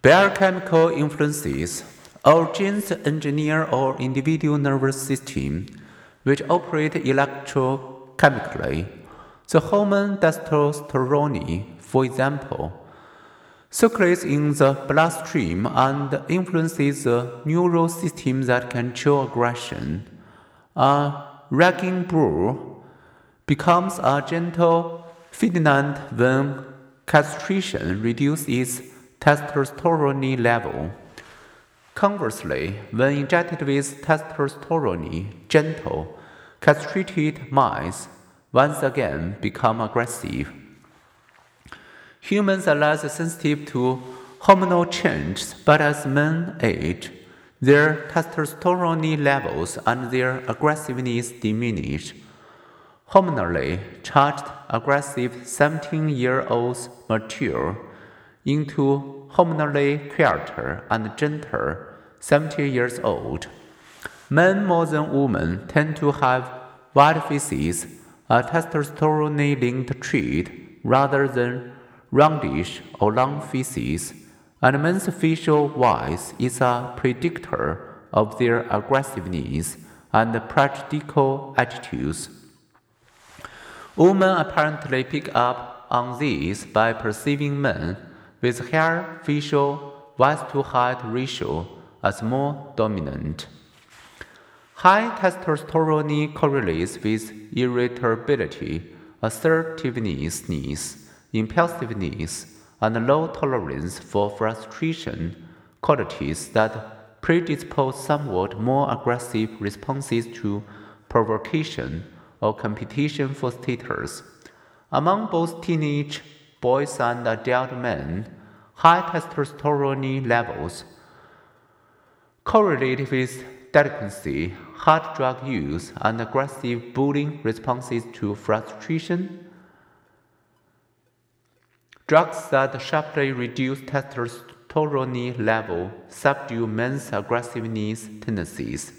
Biochemical influences or genes engineer our individual nervous system, which operate electrochemically. The hormone testosterone, for example, circulates in the bloodstream and influences the neural system that control aggression. A raging bull becomes a gentle Ferdinand when castration reduces testosterone level. Conversely, when injected with testosterone, gentle, castrated mice once again become aggressive. Humans are less sensitive to hormonal changes, but as men age, their testosterone levels and their aggressiveness diminish. Hormonally charged, aggressive 17 year olds mature into hormonally quieter and gentler 70 years old. Men more than women tend to have wide faces, a testosterone linked trait, rather than roundish or long faces, and men's facial width is a predictor of their aggressiveness and practical attitudes. Women apparently pick up on this by perceiving men with higher facial width to height ratio as more dominant. High testosterone correlates with irritability, assertiveness, impulsiveness, and low tolerance for frustration, qualities that predispose somewhat more aggressive responses to provocation or competition for status. Among both teenage boys and adult men, high testosterone levels correlate with delinquency, hard drug use, and aggressive bullying responses to frustration Drugs that sharply reduce testosterone level subdue men's aggressiveness tendencies.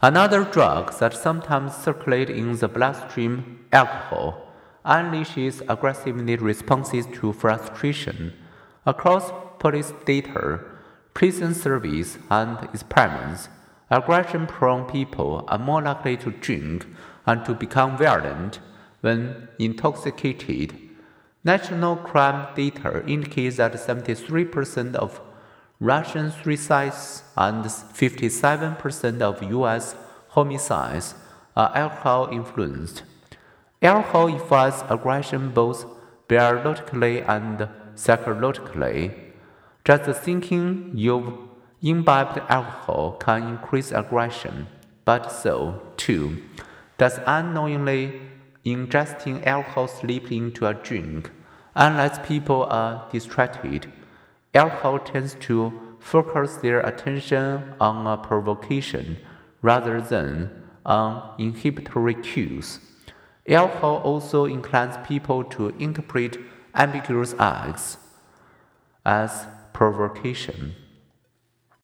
Another drug that sometimes circulates in the bloodstream, alcohol, unleashes aggressiveness responses to frustration. Across police data, prison service, and experiments, aggression prone people are more likely to drink and to become violent when intoxicated National crime data indicates that 73% of Russian suicides and 57% of US homicides are alcohol influenced. Alcohol affects aggression both biologically and psychologically. Just thinking you've imbibed alcohol can increase aggression, but so, too, does unknowingly ingesting alcohol slip into a drink. Unless people are distracted, alcohol tends to focus their attention on a provocation rather than on inhibitory cues. Alcohol also inclines people to interpret ambiguous acts as provocation.